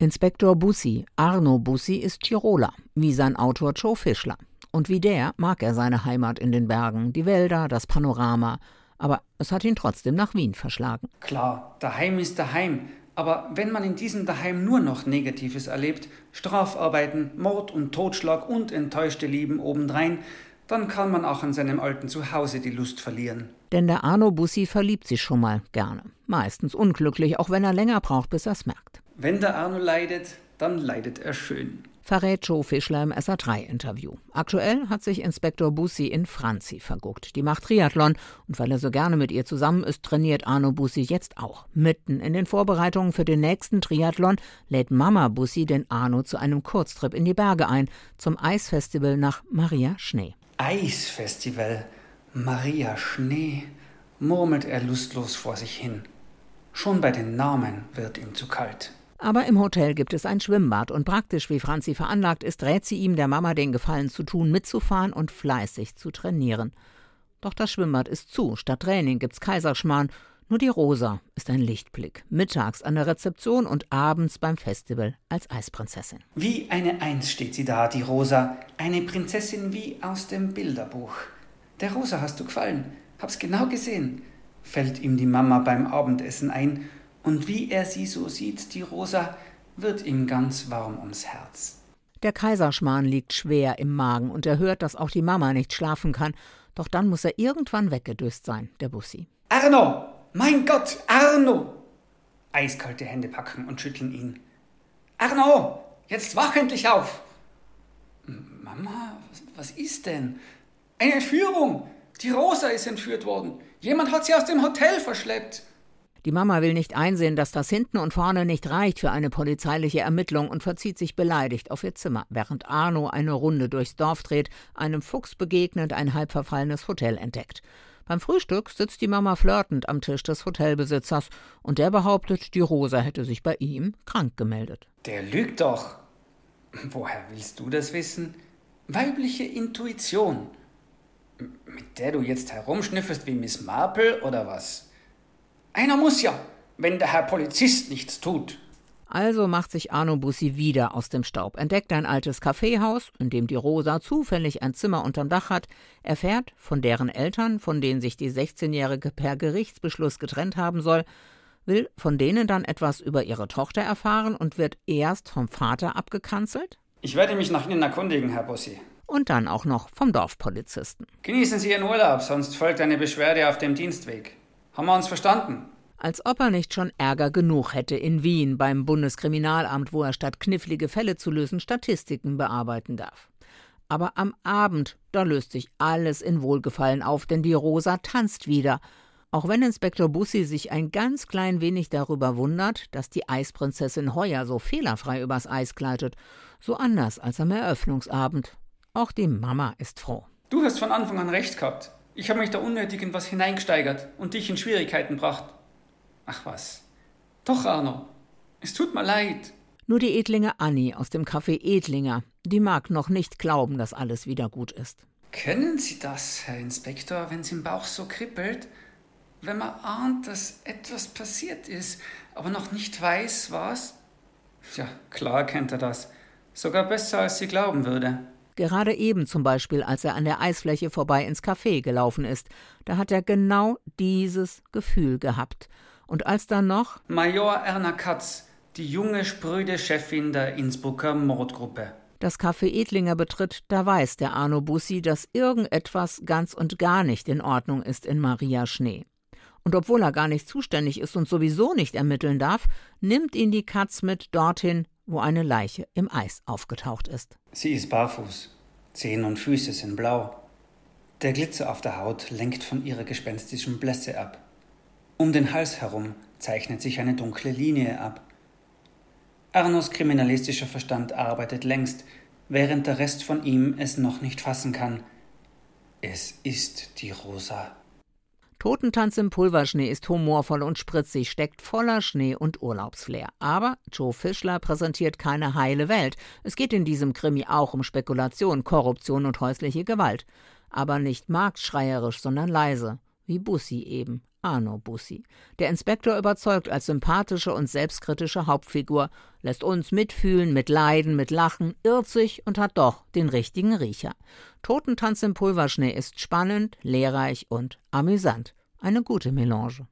Inspektor Bussi, Arno Bussi, ist Tiroler, wie sein Autor Joe Fischler. Und wie der mag er seine Heimat in den Bergen, die Wälder, das Panorama. Aber es hat ihn trotzdem nach Wien verschlagen. Klar, daheim ist daheim. Aber wenn man in diesem Daheim nur noch Negatives erlebt, Strafarbeiten, Mord und Totschlag und enttäuschte Lieben obendrein, dann kann man auch an seinem alten Zuhause die Lust verlieren. Denn der Arno Bussi verliebt sich schon mal gerne. Meistens unglücklich, auch wenn er länger braucht, bis er es merkt. Wenn der Arno leidet, dann leidet er schön. Verrät Joe Fischler im SA3-Interview. Aktuell hat sich Inspektor Bussi in Franzi verguckt. Die macht Triathlon und weil er so gerne mit ihr zusammen ist, trainiert Arno Bussi jetzt auch. Mitten in den Vorbereitungen für den nächsten Triathlon lädt Mama Bussi den Arno zu einem Kurztrip in die Berge ein, zum Eisfestival nach Maria Schnee. Eisfestival, Maria Schnee, murmelt er lustlos vor sich hin. Schon bei den Namen wird ihm zu kalt. Aber im Hotel gibt es ein Schwimmbad und praktisch wie Franzi veranlagt ist, rät sie ihm, der Mama den Gefallen zu tun, mitzufahren und fleißig zu trainieren. Doch das Schwimmbad ist zu, statt Training gibt's Kaiserschmarrn. Nur die Rosa ist ein Lichtblick. Mittags an der Rezeption und abends beim Festival als Eisprinzessin. Wie eine Eins steht sie da, die Rosa. Eine Prinzessin wie aus dem Bilderbuch. Der Rosa hast du gefallen. Hab's genau gesehen. Fällt ihm die Mama beim Abendessen ein und wie er sie so sieht, die Rosa, wird ihm ganz warm ums Herz. Der Kaiserschmarrn liegt schwer im Magen und er hört, dass auch die Mama nicht schlafen kann. Doch dann muss er irgendwann weggedöst sein, der Bussi. Arno! Mein Gott, Arno! Eiskalte Hände packen und schütteln ihn. Arno! Jetzt wach endlich auf! Mama, was ist denn? Eine Entführung! Die Rosa ist entführt worden. Jemand hat sie aus dem Hotel verschleppt. Die Mama will nicht einsehen, dass das hinten und vorne nicht reicht für eine polizeiliche Ermittlung und verzieht sich beleidigt auf ihr Zimmer, während Arno eine Runde durchs Dorf dreht, einem Fuchs begegnend ein halb verfallenes Hotel entdeckt. Beim Frühstück sitzt die Mama flirtend am Tisch des Hotelbesitzers und der behauptet, die Rosa hätte sich bei ihm krank gemeldet. Der lügt doch. Woher willst du das wissen? Weibliche Intuition. Mit der du jetzt herumschnüffelst wie Miss Marple oder was? Einer muss ja, wenn der Herr Polizist nichts tut. Also macht sich Arno Bussi wieder aus dem Staub, entdeckt ein altes Kaffeehaus, in dem die Rosa zufällig ein Zimmer unterm Dach hat, erfährt von deren Eltern, von denen sich die 16-Jährige per Gerichtsbeschluss getrennt haben soll, will von denen dann etwas über ihre Tochter erfahren und wird erst vom Vater abgekanzelt? Ich werde mich nach Ihnen erkundigen, Herr Bussi. Und dann auch noch vom Dorfpolizisten. Genießen Sie Ihren Urlaub, sonst folgt eine Beschwerde auf dem Dienstweg. Haben wir uns verstanden? Als ob er nicht schon Ärger genug hätte in Wien beim Bundeskriminalamt, wo er statt knifflige Fälle zu lösen Statistiken bearbeiten darf. Aber am Abend, da löst sich alles in Wohlgefallen auf, denn die Rosa tanzt wieder. Auch wenn Inspektor Bussi sich ein ganz klein wenig darüber wundert, dass die Eisprinzessin Heuer so fehlerfrei übers Eis gleitet, so anders als am Eröffnungsabend. Auch die Mama ist froh. Du hast von Anfang an recht gehabt. Ich habe mich da unnötig in was hineingesteigert und dich in Schwierigkeiten gebracht. Ach was. Doch, Arno. Es tut mir leid. Nur die Edlinge Annie aus dem Café Edlinger, die mag noch nicht glauben, dass alles wieder gut ist. Können Sie das, Herr Inspektor, wenn es im Bauch so kribbelt? Wenn man ahnt, dass etwas passiert ist, aber noch nicht weiß, was? Ja, klar kennt er das. Sogar besser, als sie glauben würde. Gerade eben zum Beispiel, als er an der Eisfläche vorbei ins Café gelaufen ist, da hat er genau dieses Gefühl gehabt. Und als dann noch Major Erna Katz, die junge, spröde Chefin der Innsbrucker Mordgruppe. Das Café Edlinger betritt, da weiß der Arno Bussi, dass irgendetwas ganz und gar nicht in Ordnung ist in Maria Schnee. Und obwohl er gar nicht zuständig ist und sowieso nicht ermitteln darf, nimmt ihn die Katz mit dorthin, wo eine Leiche im Eis aufgetaucht ist. Sie ist barfuß. Zehen und Füße sind blau. Der Glitzer auf der Haut lenkt von ihrer gespenstischen Blässe ab. Um den Hals herum zeichnet sich eine dunkle Linie ab. Arnos kriminalistischer Verstand arbeitet längst, während der Rest von ihm es noch nicht fassen kann. Es ist die Rosa. Totentanz im Pulverschnee ist humorvoll und spritzig, steckt voller Schnee und Urlaubsflair. Aber Joe Fischler präsentiert keine heile Welt. Es geht in diesem Krimi auch um Spekulation, Korruption und häusliche Gewalt. Aber nicht marktschreierisch, sondern leise. wie Bussi eben, Arno Bussi. Der Inspektor überzeugt als sympathische und selbstkritische Hauptfigur, lässt uns mitfühlen, mitleiden, mitlachen, irrt sich und hat doch den richtigen Riecher. Totentanz im Pulverschnee ist spannend, lehrreich und amüsant. Eine gute Melange.